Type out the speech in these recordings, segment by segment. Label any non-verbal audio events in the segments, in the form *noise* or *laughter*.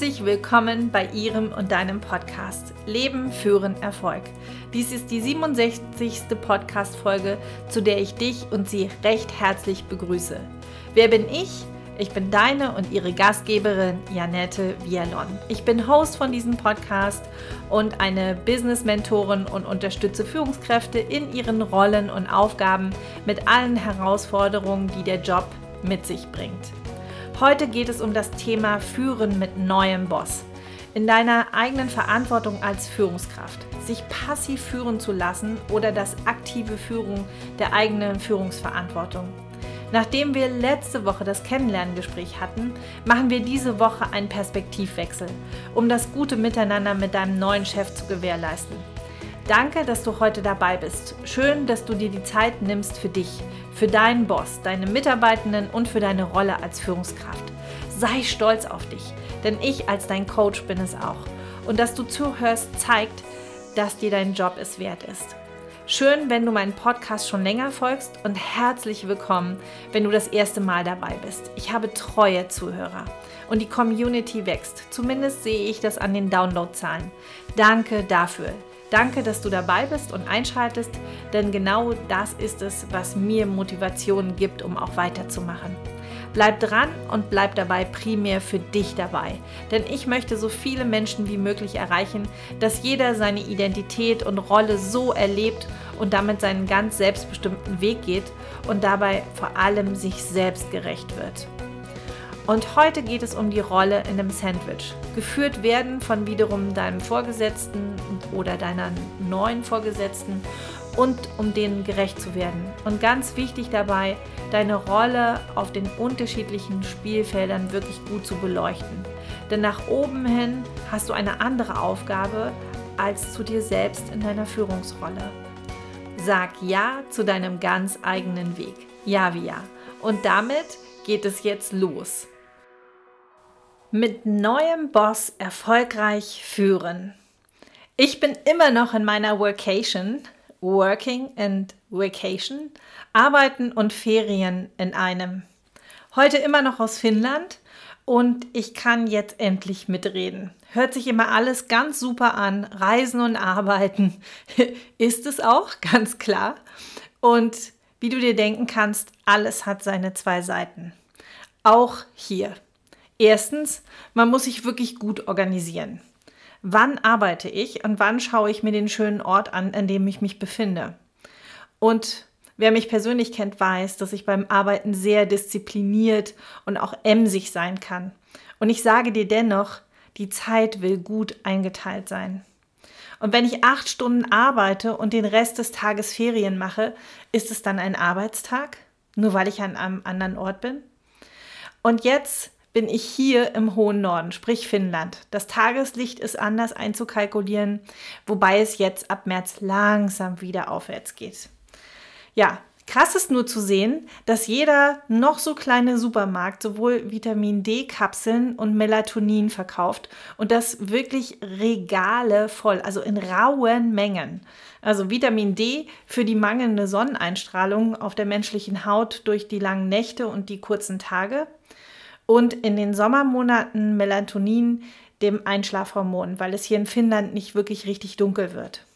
Herzlich willkommen bei Ihrem und deinem Podcast Leben, Führen, Erfolg. Dies ist die 67. Podcast-Folge, zu der ich dich und Sie recht herzlich begrüße. Wer bin ich? Ich bin deine und ihre Gastgeberin Janette Vialon. Ich bin Host von diesem Podcast und eine Business-Mentorin und unterstütze Führungskräfte in ihren Rollen und Aufgaben mit allen Herausforderungen, die der Job mit sich bringt. Heute geht es um das Thema Führen mit neuem Boss. In deiner eigenen Verantwortung als Führungskraft. Sich passiv führen zu lassen oder das aktive Führen der eigenen Führungsverantwortung. Nachdem wir letzte Woche das Kennenlerngespräch hatten, machen wir diese Woche einen Perspektivwechsel, um das gute Miteinander mit deinem neuen Chef zu gewährleisten. Danke, dass du heute dabei bist. Schön, dass du dir die Zeit nimmst für dich, für deinen Boss, deine Mitarbeitenden und für deine Rolle als Führungskraft. Sei stolz auf dich, denn ich als dein Coach bin es auch. Und dass du zuhörst, zeigt, dass dir dein Job es wert ist. Schön, wenn du meinen Podcast schon länger folgst und herzlich willkommen, wenn du das erste Mal dabei bist. Ich habe treue Zuhörer und die Community wächst. Zumindest sehe ich das an den Downloadzahlen. Danke dafür. Danke, dass du dabei bist und einschaltest, denn genau das ist es, was mir Motivation gibt, um auch weiterzumachen. Bleib dran und bleib dabei primär für dich dabei, denn ich möchte so viele Menschen wie möglich erreichen, dass jeder seine Identität und Rolle so erlebt und damit seinen ganz selbstbestimmten Weg geht und dabei vor allem sich selbst gerecht wird. Und heute geht es um die Rolle in einem Sandwich. Geführt werden von wiederum deinem Vorgesetzten oder deiner neuen Vorgesetzten und um denen gerecht zu werden. Und ganz wichtig dabei, deine Rolle auf den unterschiedlichen Spielfeldern wirklich gut zu beleuchten. Denn nach oben hin hast du eine andere Aufgabe als zu dir selbst in deiner Führungsrolle. Sag Ja zu deinem ganz eigenen Weg. Ja wie Ja. Und damit geht es jetzt los. Mit neuem Boss erfolgreich führen. Ich bin immer noch in meiner Workation, Working and Vacation, Arbeiten und Ferien in einem. Heute immer noch aus Finnland und ich kann jetzt endlich mitreden. Hört sich immer alles ganz super an, Reisen und Arbeiten *laughs* ist es auch, *laughs* ganz klar. Und wie du dir denken kannst, alles hat seine zwei Seiten. Auch hier. Erstens, man muss sich wirklich gut organisieren. Wann arbeite ich und wann schaue ich mir den schönen Ort an, an dem ich mich befinde? Und wer mich persönlich kennt, weiß, dass ich beim Arbeiten sehr diszipliniert und auch emsig sein kann. Und ich sage dir dennoch, die Zeit will gut eingeteilt sein. Und wenn ich acht Stunden arbeite und den Rest des Tages Ferien mache, ist es dann ein Arbeitstag? Nur weil ich an einem anderen Ort bin? Und jetzt bin ich hier im hohen Norden, sprich Finnland. Das Tageslicht ist anders einzukalkulieren, wobei es jetzt ab März langsam wieder aufwärts geht. Ja, krass ist nur zu sehen, dass jeder noch so kleine Supermarkt sowohl Vitamin D-Kapseln und Melatonin verkauft und das wirklich Regale voll, also in rauen Mengen. Also Vitamin D für die mangelnde Sonneneinstrahlung auf der menschlichen Haut durch die langen Nächte und die kurzen Tage und in den Sommermonaten Melatonin, dem Einschlafhormon, weil es hier in Finnland nicht wirklich richtig dunkel wird.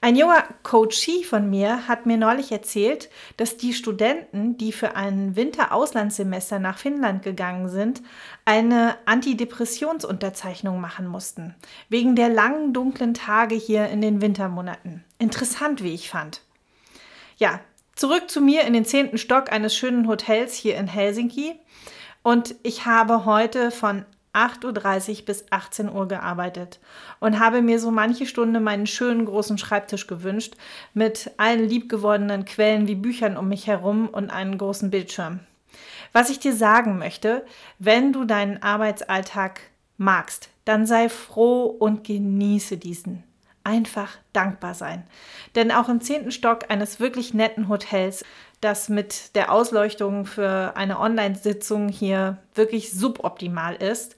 Ein junger Coachie von mir hat mir neulich erzählt, dass die Studenten, die für ein Winterauslandssemester nach Finnland gegangen sind, eine Antidepressionsunterzeichnung machen mussten, wegen der langen dunklen Tage hier in den Wintermonaten. Interessant, wie ich fand. Ja, zurück zu mir in den zehnten Stock eines schönen Hotels hier in Helsinki. Und ich habe heute von 8.30 Uhr bis 18 Uhr gearbeitet und habe mir so manche Stunde meinen schönen großen Schreibtisch gewünscht mit allen liebgewordenen Quellen wie Büchern um mich herum und einem großen Bildschirm. Was ich dir sagen möchte, wenn du deinen Arbeitsalltag magst, dann sei froh und genieße diesen. Einfach dankbar sein. Denn auch im zehnten Stock eines wirklich netten Hotels das mit der Ausleuchtung für eine Online-Sitzung hier wirklich suboptimal ist.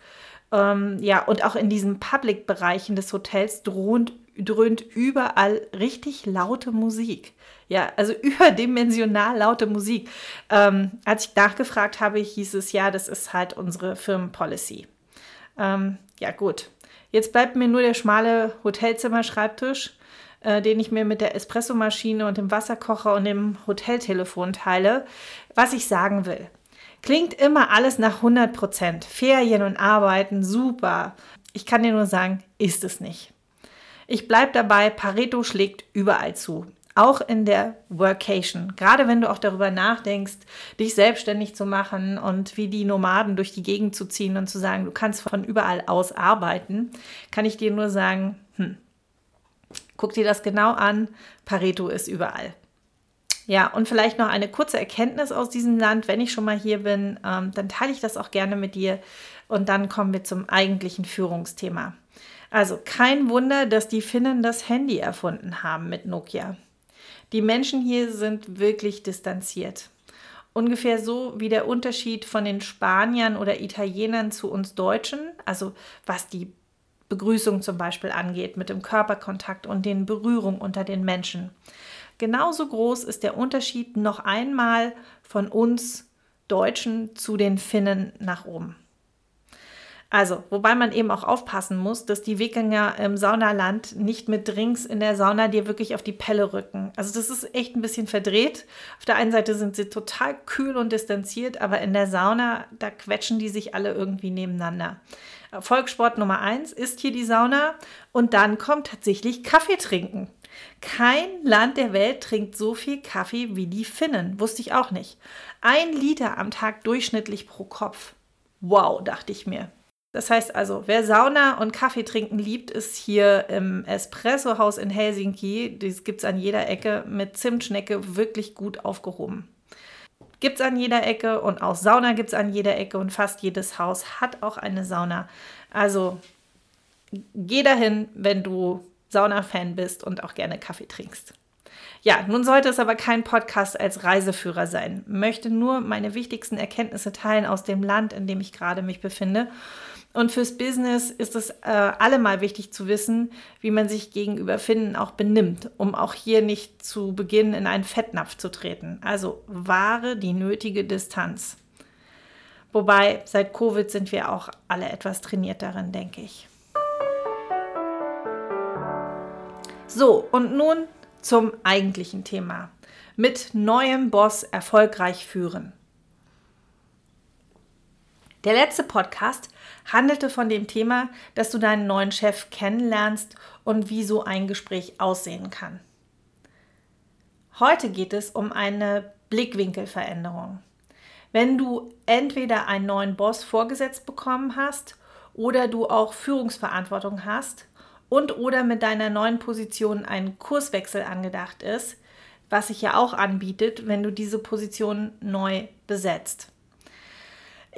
Ähm, ja, und auch in diesen Public-Bereichen des Hotels droht, dröhnt überall richtig laute Musik. Ja, also *laughs* überdimensional laute Musik. Ähm, als ich nachgefragt habe, hieß es ja, das ist halt unsere Firmenpolicy. Ähm, ja, gut. Jetzt bleibt mir nur der schmale Hotelzimmer-Schreibtisch, äh, den ich mir mit der Espressomaschine und dem Wasserkocher und dem Hoteltelefon teile. Was ich sagen will. Klingt immer alles nach 100 Prozent. Ferien und Arbeiten, super. Ich kann dir nur sagen, ist es nicht. Ich bleibe dabei, Pareto schlägt überall zu. Auch in der Workation. Gerade wenn du auch darüber nachdenkst, dich selbstständig zu machen und wie die Nomaden durch die Gegend zu ziehen und zu sagen, du kannst von überall aus arbeiten, kann ich dir nur sagen, hm, guck dir das genau an. Pareto ist überall. Ja, und vielleicht noch eine kurze Erkenntnis aus diesem Land, wenn ich schon mal hier bin, ähm, dann teile ich das auch gerne mit dir und dann kommen wir zum eigentlichen Führungsthema. Also kein Wunder, dass die Finnen das Handy erfunden haben mit Nokia. Die Menschen hier sind wirklich distanziert. Ungefähr so wie der Unterschied von den Spaniern oder Italienern zu uns Deutschen, also was die Begrüßung zum Beispiel angeht, mit dem Körperkontakt und den Berührungen unter den Menschen. Genauso groß ist der Unterschied noch einmal von uns Deutschen zu den Finnen nach oben. Also, wobei man eben auch aufpassen muss, dass die Wikinger im Saunaland nicht mit Drinks in der Sauna dir wirklich auf die Pelle rücken. Also, das ist echt ein bisschen verdreht. Auf der einen Seite sind sie total kühl und distanziert, aber in der Sauna, da quetschen die sich alle irgendwie nebeneinander. Volkssport Nummer eins ist hier die Sauna und dann kommt tatsächlich Kaffee trinken. Kein Land der Welt trinkt so viel Kaffee wie die Finnen. Wusste ich auch nicht. Ein Liter am Tag durchschnittlich pro Kopf. Wow, dachte ich mir. Das heißt also, wer Sauna und Kaffee trinken liebt, ist hier im Espresso-Haus in Helsinki, das gibt es an jeder Ecke, mit Zimtschnecke wirklich gut aufgehoben. Gibt es an jeder Ecke und auch Sauna gibt es an jeder Ecke und fast jedes Haus hat auch eine Sauna. Also geh dahin, wenn du Sauna-Fan bist und auch gerne Kaffee trinkst. Ja, nun sollte es aber kein Podcast als Reiseführer sein. Möchte nur meine wichtigsten Erkenntnisse teilen aus dem Land, in dem ich gerade mich befinde und fürs Business ist es äh, allemal wichtig zu wissen, wie man sich gegenüber Finden auch benimmt, um auch hier nicht zu Beginn in einen Fettnapf zu treten. Also wahre die nötige Distanz. Wobei seit Covid sind wir auch alle etwas trainiert darin, denke ich. So, und nun zum eigentlichen Thema. Mit neuem Boss erfolgreich führen. Der letzte Podcast handelte von dem Thema, dass du deinen neuen Chef kennenlernst und wie so ein Gespräch aussehen kann. Heute geht es um eine Blickwinkelveränderung. Wenn du entweder einen neuen Boss vorgesetzt bekommen hast oder du auch Führungsverantwortung hast und oder mit deiner neuen Position ein Kurswechsel angedacht ist, was sich ja auch anbietet, wenn du diese Position neu besetzt.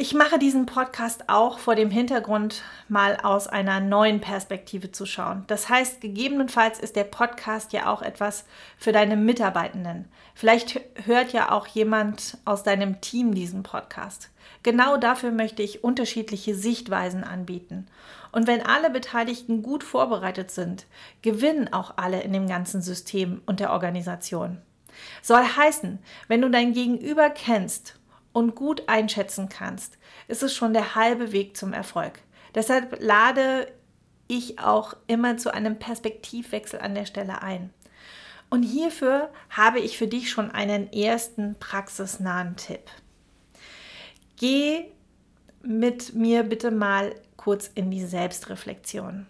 Ich mache diesen Podcast auch vor dem Hintergrund, mal aus einer neuen Perspektive zu schauen. Das heißt, gegebenenfalls ist der Podcast ja auch etwas für deine Mitarbeitenden. Vielleicht hört ja auch jemand aus deinem Team diesen Podcast. Genau dafür möchte ich unterschiedliche Sichtweisen anbieten. Und wenn alle Beteiligten gut vorbereitet sind, gewinnen auch alle in dem ganzen System und der Organisation. Soll heißen, wenn du dein Gegenüber kennst und gut einschätzen kannst, ist es schon der halbe Weg zum Erfolg. Deshalb lade ich auch immer zu einem Perspektivwechsel an der Stelle ein. Und hierfür habe ich für dich schon einen ersten praxisnahen Tipp. Geh mit mir bitte mal kurz in die Selbstreflexion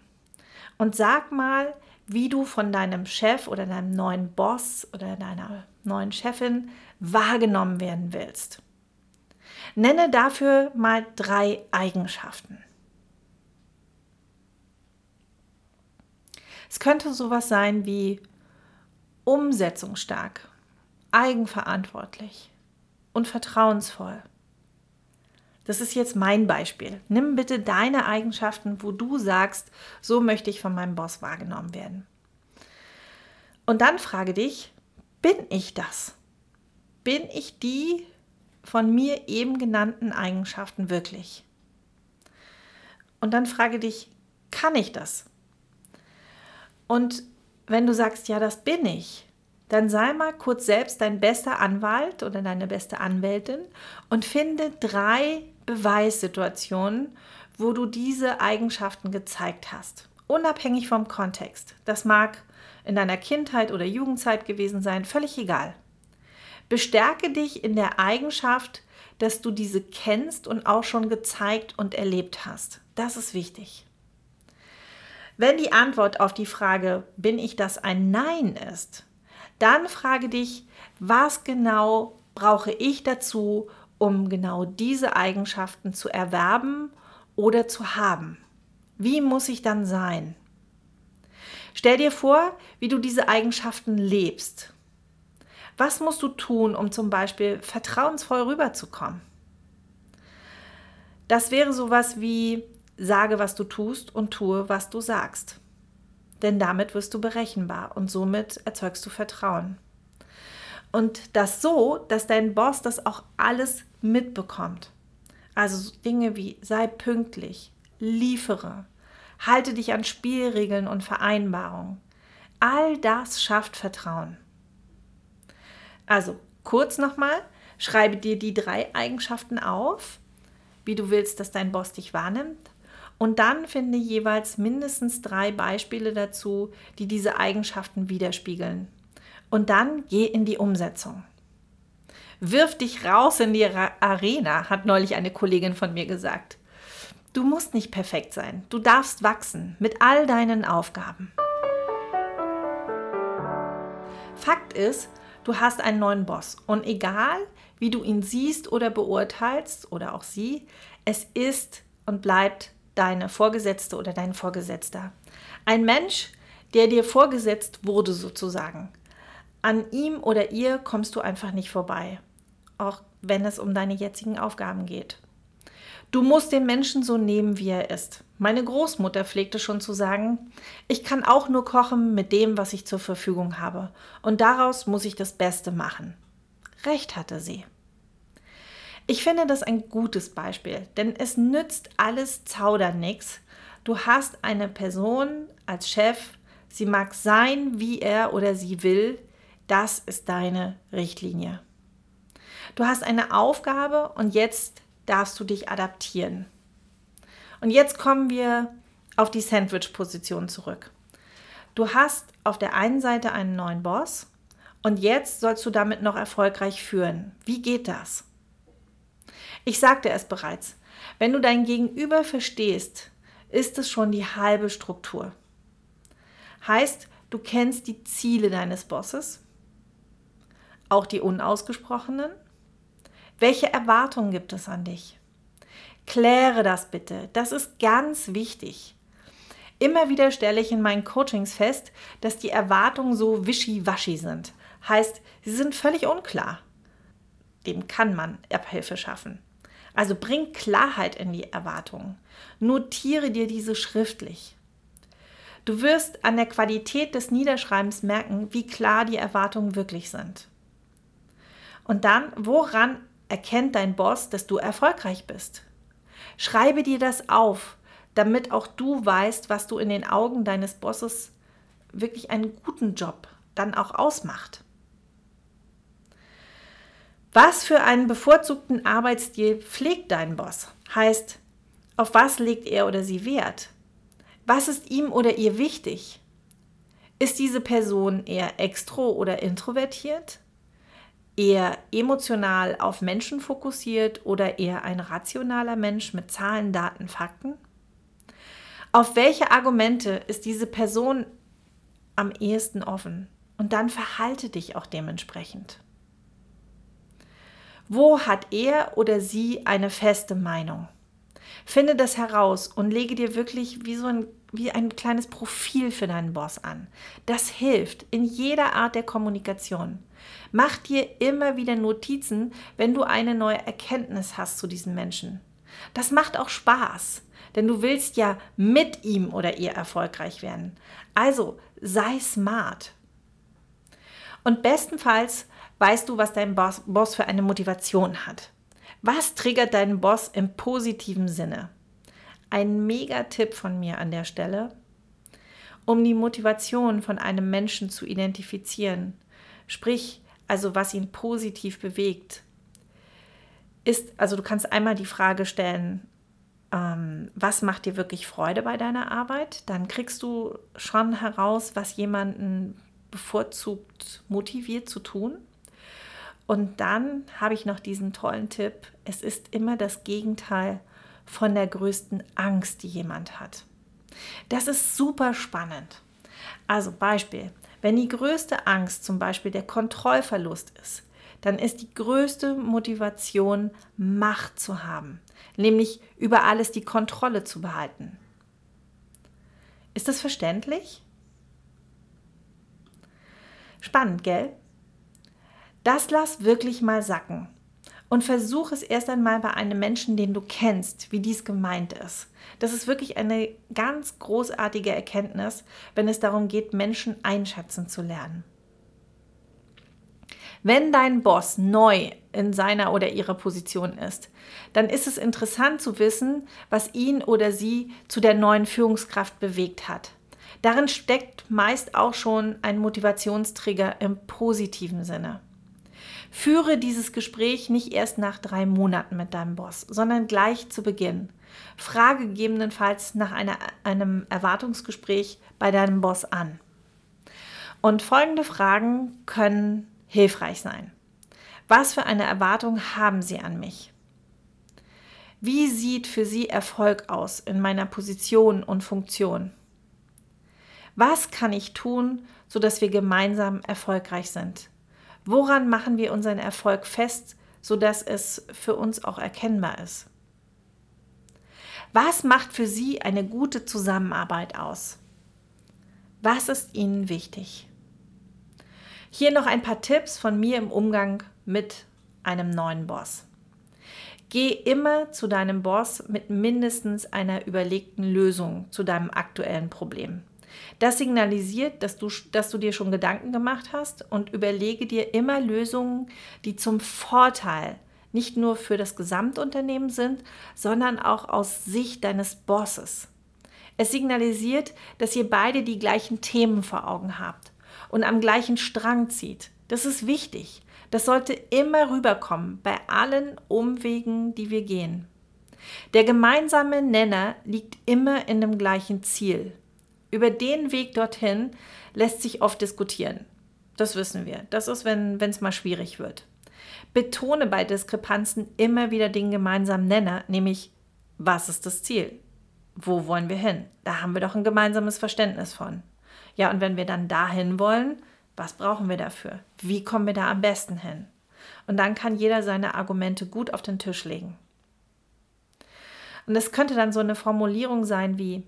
und sag mal, wie du von deinem Chef oder deinem neuen Boss oder deiner neuen Chefin wahrgenommen werden willst. Nenne dafür mal drei Eigenschaften. Es könnte sowas sein wie umsetzungsstark, eigenverantwortlich und vertrauensvoll. Das ist jetzt mein Beispiel. Nimm bitte deine Eigenschaften, wo du sagst, so möchte ich von meinem Boss wahrgenommen werden. Und dann frage dich, bin ich das? Bin ich die, von mir eben genannten Eigenschaften wirklich? Und dann frage dich, kann ich das? Und wenn du sagst, ja, das bin ich, dann sei mal kurz selbst dein bester Anwalt oder deine beste Anwältin und finde drei Beweissituationen, wo du diese Eigenschaften gezeigt hast. Unabhängig vom Kontext. Das mag in deiner Kindheit oder Jugendzeit gewesen sein, völlig egal. Bestärke dich in der Eigenschaft, dass du diese kennst und auch schon gezeigt und erlebt hast. Das ist wichtig. Wenn die Antwort auf die Frage, bin ich das ein Nein ist, dann frage dich, was genau brauche ich dazu, um genau diese Eigenschaften zu erwerben oder zu haben? Wie muss ich dann sein? Stell dir vor, wie du diese Eigenschaften lebst. Was musst du tun, um zum Beispiel vertrauensvoll rüberzukommen? Das wäre sowas wie sage, was du tust und tue, was du sagst. Denn damit wirst du berechenbar und somit erzeugst du Vertrauen. Und das so, dass dein Boss das auch alles mitbekommt. Also Dinge wie sei pünktlich, liefere, halte dich an Spielregeln und Vereinbarungen. All das schafft Vertrauen. Also kurz nochmal, schreibe dir die drei Eigenschaften auf, wie du willst, dass dein Boss dich wahrnimmt. Und dann finde jeweils mindestens drei Beispiele dazu, die diese Eigenschaften widerspiegeln. Und dann geh in die Umsetzung. Wirf dich raus in die Arena, hat neulich eine Kollegin von mir gesagt. Du musst nicht perfekt sein. Du darfst wachsen mit all deinen Aufgaben. Fakt ist, du hast einen neuen Boss. Und egal, wie du ihn siehst oder beurteilst oder auch sie, es ist und bleibt deine Vorgesetzte oder dein Vorgesetzter. Ein Mensch, der dir vorgesetzt wurde sozusagen. An ihm oder ihr kommst du einfach nicht vorbei, auch wenn es um deine jetzigen Aufgaben geht. Du musst den Menschen so nehmen, wie er ist. Meine Großmutter pflegte schon zu sagen, ich kann auch nur kochen mit dem, was ich zur Verfügung habe, und daraus muss ich das Beste machen. Recht hatte sie. Ich finde das ein gutes Beispiel, denn es nützt alles Zaudern nichts. Du hast eine Person als Chef, sie mag sein, wie er oder sie will, das ist deine Richtlinie. Du hast eine Aufgabe und jetzt darfst du dich adaptieren. Und jetzt kommen wir auf die Sandwich-Position zurück. Du hast auf der einen Seite einen neuen Boss und jetzt sollst du damit noch erfolgreich führen. Wie geht das? Ich sagte es bereits, wenn du dein Gegenüber verstehst, ist es schon die halbe Struktur. Heißt, du kennst die Ziele deines Bosses, auch die unausgesprochenen? Welche Erwartungen gibt es an dich? Kläre das bitte. Das ist ganz wichtig. Immer wieder stelle ich in meinen Coachings fest, dass die Erwartungen so wischiwaschi sind. Heißt, sie sind völlig unklar. Dem kann man Abhilfe schaffen. Also bring Klarheit in die Erwartungen. Notiere dir diese schriftlich. Du wirst an der Qualität des Niederschreibens merken, wie klar die Erwartungen wirklich sind. Und dann, woran erkennt dein Boss, dass du erfolgreich bist? Schreibe dir das auf, damit auch du weißt, was du in den Augen deines Bosses wirklich einen guten Job dann auch ausmacht. Was für einen bevorzugten Arbeitsstil pflegt dein Boss? Heißt, auf was legt er oder sie Wert? Was ist ihm oder ihr wichtig? Ist diese Person eher extro oder introvertiert? Eher emotional auf Menschen fokussiert oder eher ein rationaler Mensch mit Zahlen, Daten, Fakten? Auf welche Argumente ist diese Person am ehesten offen? Und dann verhalte dich auch dementsprechend. Wo hat er oder sie eine feste Meinung? Finde das heraus und lege dir wirklich wie so ein, wie ein kleines Profil für deinen Boss an. Das hilft in jeder Art der Kommunikation. Mach dir immer wieder Notizen, wenn du eine neue Erkenntnis hast zu diesem Menschen. Das macht auch Spaß, denn du willst ja mit ihm oder ihr erfolgreich werden. Also sei smart. Und bestenfalls weißt du, was dein Boss, Boss für eine Motivation hat. Was triggert deinen Boss im positiven Sinne? Ein Mega-Tipp von mir an der Stelle. Um die Motivation von einem Menschen zu identifizieren, sprich, also was ihn positiv bewegt, ist, also du kannst einmal die Frage stellen, ähm, was macht dir wirklich Freude bei deiner Arbeit. Dann kriegst du schon heraus, was jemanden bevorzugt motiviert zu tun. Und dann habe ich noch diesen tollen Tipp. Es ist immer das Gegenteil von der größten Angst, die jemand hat. Das ist super spannend. Also Beispiel, wenn die größte Angst zum Beispiel der Kontrollverlust ist, dann ist die größte Motivation, Macht zu haben, nämlich über alles die Kontrolle zu behalten. Ist das verständlich? Spannend, gell? Das lass wirklich mal sacken und versuch es erst einmal bei einem Menschen, den du kennst, wie dies gemeint ist. Das ist wirklich eine ganz großartige Erkenntnis, wenn es darum geht, Menschen einschätzen zu lernen. Wenn dein Boss neu in seiner oder ihrer Position ist, dann ist es interessant zu wissen, was ihn oder sie zu der neuen Führungskraft bewegt hat. Darin steckt meist auch schon ein Motivationsträger im positiven Sinne. Führe dieses Gespräch nicht erst nach drei Monaten mit deinem Boss, sondern gleich zu Beginn. Frage gegebenenfalls nach einer, einem Erwartungsgespräch bei deinem Boss an. Und folgende Fragen können hilfreich sein. Was für eine Erwartung haben Sie an mich? Wie sieht für Sie Erfolg aus in meiner Position und Funktion? Was kann ich tun, sodass wir gemeinsam erfolgreich sind? Woran machen wir unseren Erfolg fest, sodass es für uns auch erkennbar ist? Was macht für Sie eine gute Zusammenarbeit aus? Was ist Ihnen wichtig? Hier noch ein paar Tipps von mir im Umgang mit einem neuen Boss. Geh immer zu deinem Boss mit mindestens einer überlegten Lösung zu deinem aktuellen Problem. Das signalisiert, dass du, dass du dir schon Gedanken gemacht hast und überlege dir immer Lösungen, die zum Vorteil nicht nur für das Gesamtunternehmen sind, sondern auch aus Sicht deines Bosses. Es signalisiert, dass ihr beide die gleichen Themen vor Augen habt und am gleichen Strang zieht. Das ist wichtig. Das sollte immer rüberkommen bei allen Umwegen, die wir gehen. Der gemeinsame Nenner liegt immer in dem gleichen Ziel. Über den Weg dorthin lässt sich oft diskutieren. Das wissen wir. Das ist, wenn es mal schwierig wird. Betone bei Diskrepanzen immer wieder den gemeinsamen Nenner, nämlich was ist das Ziel? Wo wollen wir hin? Da haben wir doch ein gemeinsames Verständnis von. Ja, und wenn wir dann dahin wollen, was brauchen wir dafür? Wie kommen wir da am besten hin? Und dann kann jeder seine Argumente gut auf den Tisch legen. Und es könnte dann so eine Formulierung sein wie,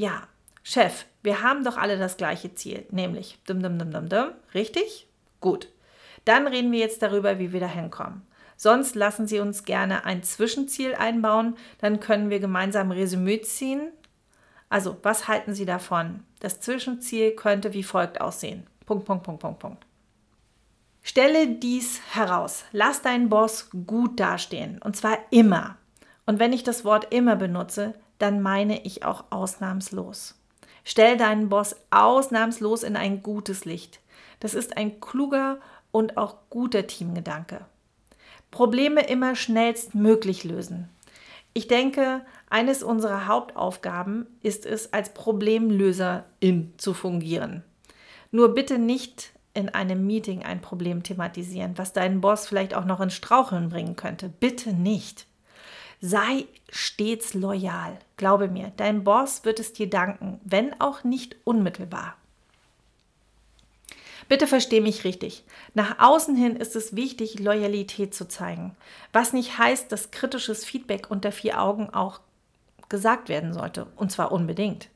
ja, Chef, wir haben doch alle das gleiche Ziel, nämlich dum dum dum dum dum, richtig? Gut. Dann reden wir jetzt darüber, wie wir da hinkommen. Sonst lassen Sie uns gerne ein Zwischenziel einbauen, dann können wir gemeinsam Resümee ziehen. Also, was halten Sie davon? Das Zwischenziel könnte wie folgt aussehen. Punkt, Punkt, Punkt, Punkt, Punkt. Stelle dies heraus. Lass deinen Boss gut dastehen. Und zwar immer. Und wenn ich das Wort immer benutze, dann meine ich auch ausnahmslos. Stell deinen Boss ausnahmslos in ein gutes Licht. Das ist ein kluger und auch guter Teamgedanke. Probleme immer schnellstmöglich lösen. Ich denke, eines unserer Hauptaufgaben ist es, als Problemlöserin zu fungieren. Nur bitte nicht in einem Meeting ein Problem thematisieren, was deinen Boss vielleicht auch noch in Straucheln bringen könnte. Bitte nicht. Sei stets loyal. Glaube mir, dein Boss wird es dir danken, wenn auch nicht unmittelbar. Bitte versteh mich richtig. Nach außen hin ist es wichtig, Loyalität zu zeigen. Was nicht heißt, dass kritisches Feedback unter vier Augen auch gesagt werden sollte. Und zwar unbedingt.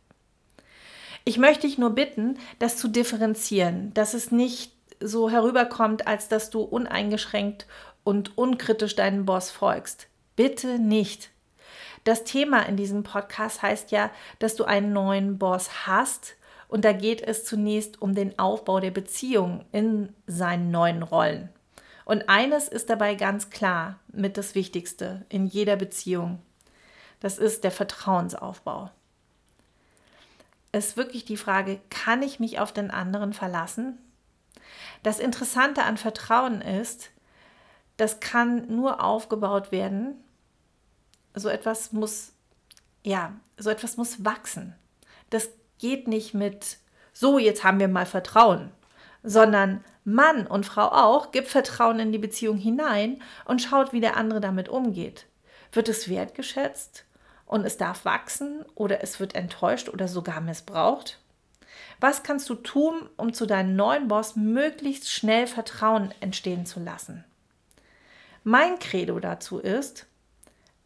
Ich möchte dich nur bitten, das zu differenzieren, dass es nicht so herüberkommt, als dass du uneingeschränkt und unkritisch deinem Boss folgst. Bitte nicht. Das Thema in diesem Podcast heißt ja, dass du einen neuen Boss hast und da geht es zunächst um den Aufbau der Beziehung in seinen neuen Rollen. Und eines ist dabei ganz klar mit das Wichtigste in jeder Beziehung. Das ist der Vertrauensaufbau. Es ist wirklich die Frage, kann ich mich auf den anderen verlassen? Das Interessante an Vertrauen ist, das kann nur aufgebaut werden, so etwas muss, ja, so etwas muss wachsen. Das geht nicht mit, so, jetzt haben wir mal Vertrauen, sondern Mann und Frau auch, gibt Vertrauen in die Beziehung hinein und schaut, wie der andere damit umgeht. Wird es wertgeschätzt und es darf wachsen oder es wird enttäuscht oder sogar missbraucht? Was kannst du tun, um zu deinem neuen Boss möglichst schnell Vertrauen entstehen zu lassen? Mein Credo dazu ist,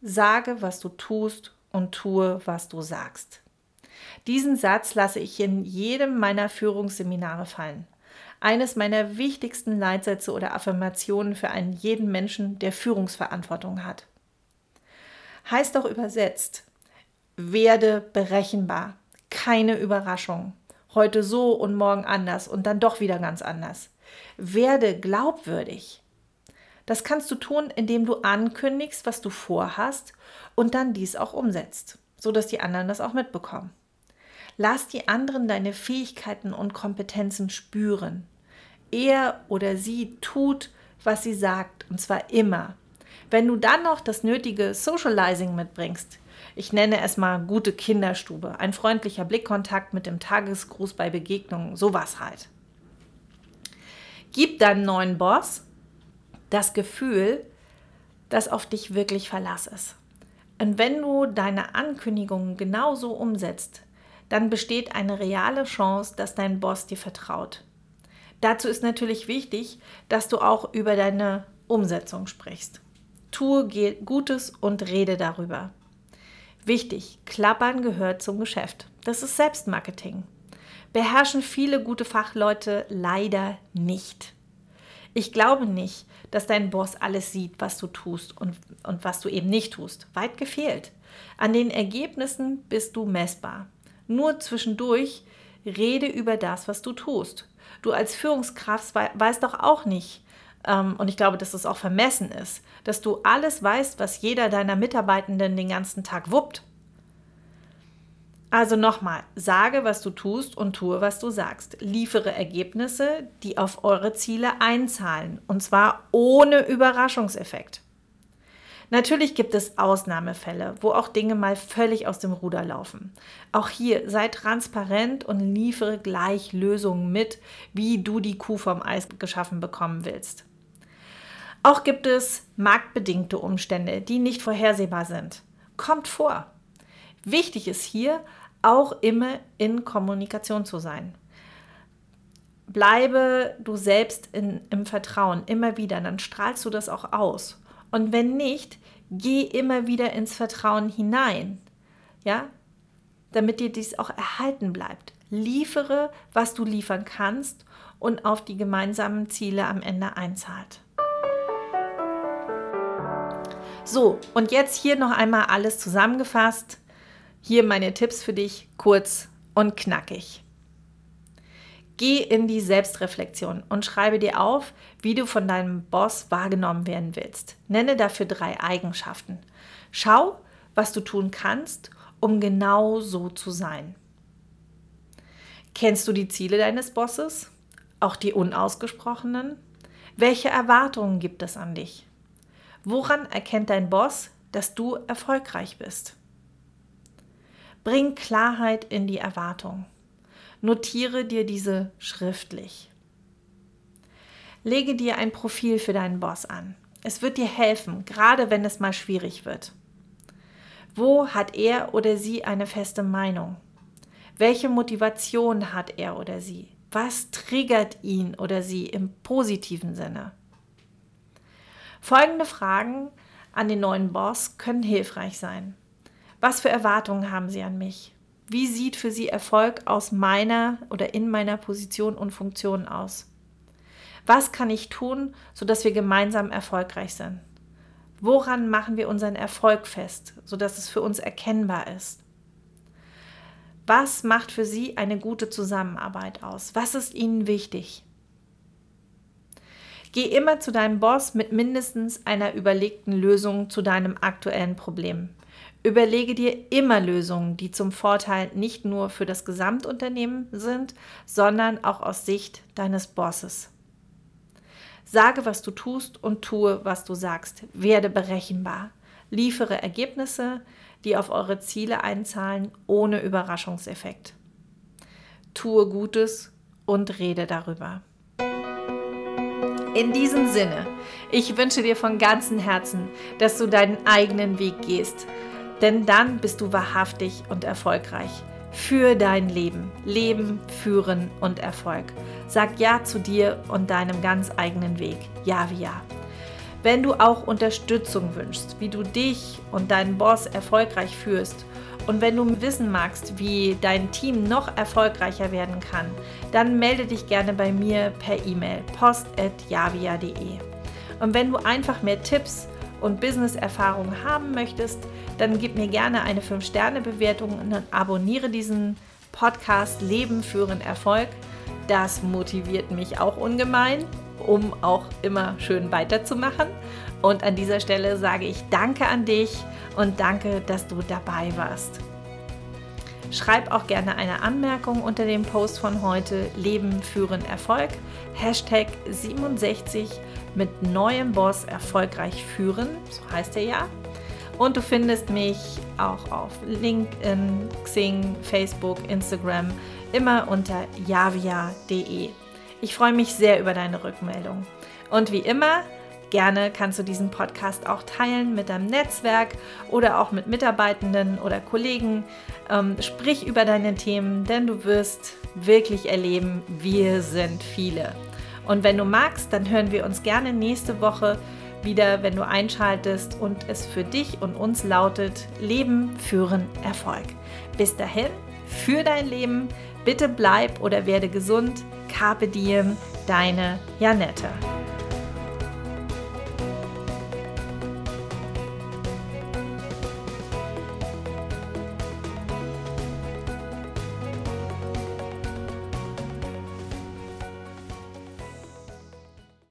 sage, was du tust und tue, was du sagst. Diesen Satz lasse ich in jedem meiner Führungsseminare fallen. Eines meiner wichtigsten Leitsätze oder Affirmationen für einen jeden Menschen, der Führungsverantwortung hat. Heißt auch übersetzt, werde berechenbar, keine Überraschung heute so und morgen anders und dann doch wieder ganz anders. Werde glaubwürdig. Das kannst du tun, indem du ankündigst, was du vorhast und dann dies auch umsetzt, sodass die anderen das auch mitbekommen. Lass die anderen deine Fähigkeiten und Kompetenzen spüren. Er oder sie tut, was sie sagt, und zwar immer. Wenn du dann noch das nötige Socializing mitbringst, ich nenne es mal gute Kinderstube. Ein freundlicher Blickkontakt mit dem Tagesgruß bei Begegnungen, sowas halt. Gib deinem neuen Boss das Gefühl, dass auf dich wirklich Verlass ist. Und wenn du deine Ankündigungen genauso umsetzt, dann besteht eine reale Chance, dass dein Boss dir vertraut. Dazu ist natürlich wichtig, dass du auch über deine Umsetzung sprichst. Tue Gutes und rede darüber. Wichtig, Klappern gehört zum Geschäft. Das ist Selbstmarketing. Beherrschen viele gute Fachleute leider nicht. Ich glaube nicht, dass dein Boss alles sieht, was du tust und, und was du eben nicht tust. Weit gefehlt. An den Ergebnissen bist du messbar. Nur zwischendurch rede über das, was du tust. Du als Führungskraft weißt doch auch nicht, ähm, und ich glaube, dass es auch vermessen ist, dass du alles weißt, was jeder deiner Mitarbeitenden den ganzen Tag wuppt. Also nochmal, sage, was du tust und tue, was du sagst. Liefere Ergebnisse, die auf eure Ziele einzahlen, und zwar ohne Überraschungseffekt. Natürlich gibt es Ausnahmefälle, wo auch Dinge mal völlig aus dem Ruder laufen. Auch hier sei transparent und liefere gleich Lösungen mit, wie du die Kuh vom Eis geschaffen bekommen willst. Auch gibt es marktbedingte Umstände, die nicht vorhersehbar sind. Kommt vor. Wichtig ist hier auch immer in Kommunikation zu sein. Bleibe du selbst in, im Vertrauen immer wieder, dann strahlst du das auch aus. Und wenn nicht, geh immer wieder ins Vertrauen hinein. Ja? Damit dir dies auch erhalten bleibt. Liefere, was du liefern kannst und auf die gemeinsamen Ziele am Ende einzahlt. So, und jetzt hier noch einmal alles zusammengefasst. Hier meine Tipps für dich, kurz und knackig. Geh in die Selbstreflexion und schreibe dir auf, wie du von deinem Boss wahrgenommen werden willst. Nenne dafür drei Eigenschaften. Schau, was du tun kannst, um genau so zu sein. Kennst du die Ziele deines Bosses? Auch die unausgesprochenen? Welche Erwartungen gibt es an dich? Woran erkennt dein Boss, dass du erfolgreich bist? Bring Klarheit in die Erwartung. Notiere dir diese schriftlich. Lege dir ein Profil für deinen Boss an. Es wird dir helfen, gerade wenn es mal schwierig wird. Wo hat er oder sie eine feste Meinung? Welche Motivation hat er oder sie? Was triggert ihn oder sie im positiven Sinne? Folgende Fragen an den neuen Boss können hilfreich sein. Was für Erwartungen haben Sie an mich? Wie sieht für Sie Erfolg aus meiner oder in meiner Position und Funktion aus? Was kann ich tun, sodass wir gemeinsam erfolgreich sind? Woran machen wir unseren Erfolg fest, sodass es für uns erkennbar ist? Was macht für Sie eine gute Zusammenarbeit aus? Was ist Ihnen wichtig? Geh immer zu deinem Boss mit mindestens einer überlegten Lösung zu deinem aktuellen Problem. Überlege dir immer Lösungen, die zum Vorteil nicht nur für das Gesamtunternehmen sind, sondern auch aus Sicht deines Bosses. Sage, was du tust und tue, was du sagst. Werde berechenbar. Liefere Ergebnisse, die auf eure Ziele einzahlen, ohne Überraschungseffekt. Tue Gutes und rede darüber. In diesem Sinne, ich wünsche dir von ganzem Herzen, dass du deinen eigenen Weg gehst, denn dann bist du wahrhaftig und erfolgreich für dein Leben. Leben, Führen und Erfolg. Sag Ja zu dir und deinem ganz eigenen Weg. Ja wie Ja. Wenn du auch Unterstützung wünschst, wie du dich und deinen Boss erfolgreich führst und wenn du wissen magst, wie dein Team noch erfolgreicher werden kann, dann melde dich gerne bei mir per E-Mail post.javia.de. Und wenn du einfach mehr Tipps und Business-Erfahrung haben möchtest, dann gib mir gerne eine 5-Sterne-Bewertung und abonniere diesen Podcast Leben führen Erfolg. Das motiviert mich auch ungemein, um auch immer schön weiterzumachen. Und an dieser Stelle sage ich Danke an dich und danke, dass du dabei warst. Schreib auch gerne eine Anmerkung unter dem Post von heute Leben führen Erfolg. Hashtag 67 mit neuem Boss erfolgreich führen, so heißt er ja. Und du findest mich auch auf LinkedIn, Xing, Facebook, Instagram, immer unter javia.de. Ich freue mich sehr über deine Rückmeldung. Und wie immer, Gerne kannst du diesen Podcast auch teilen mit deinem Netzwerk oder auch mit Mitarbeitenden oder Kollegen. Ähm, sprich über deine Themen, denn du wirst wirklich erleben, wir sind viele. Und wenn du magst, dann hören wir uns gerne nächste Woche wieder, wenn du einschaltest und es für dich und uns lautet Leben führen Erfolg. Bis dahin, für dein Leben, bitte bleib oder werde gesund. Carpe diem, deine Janette.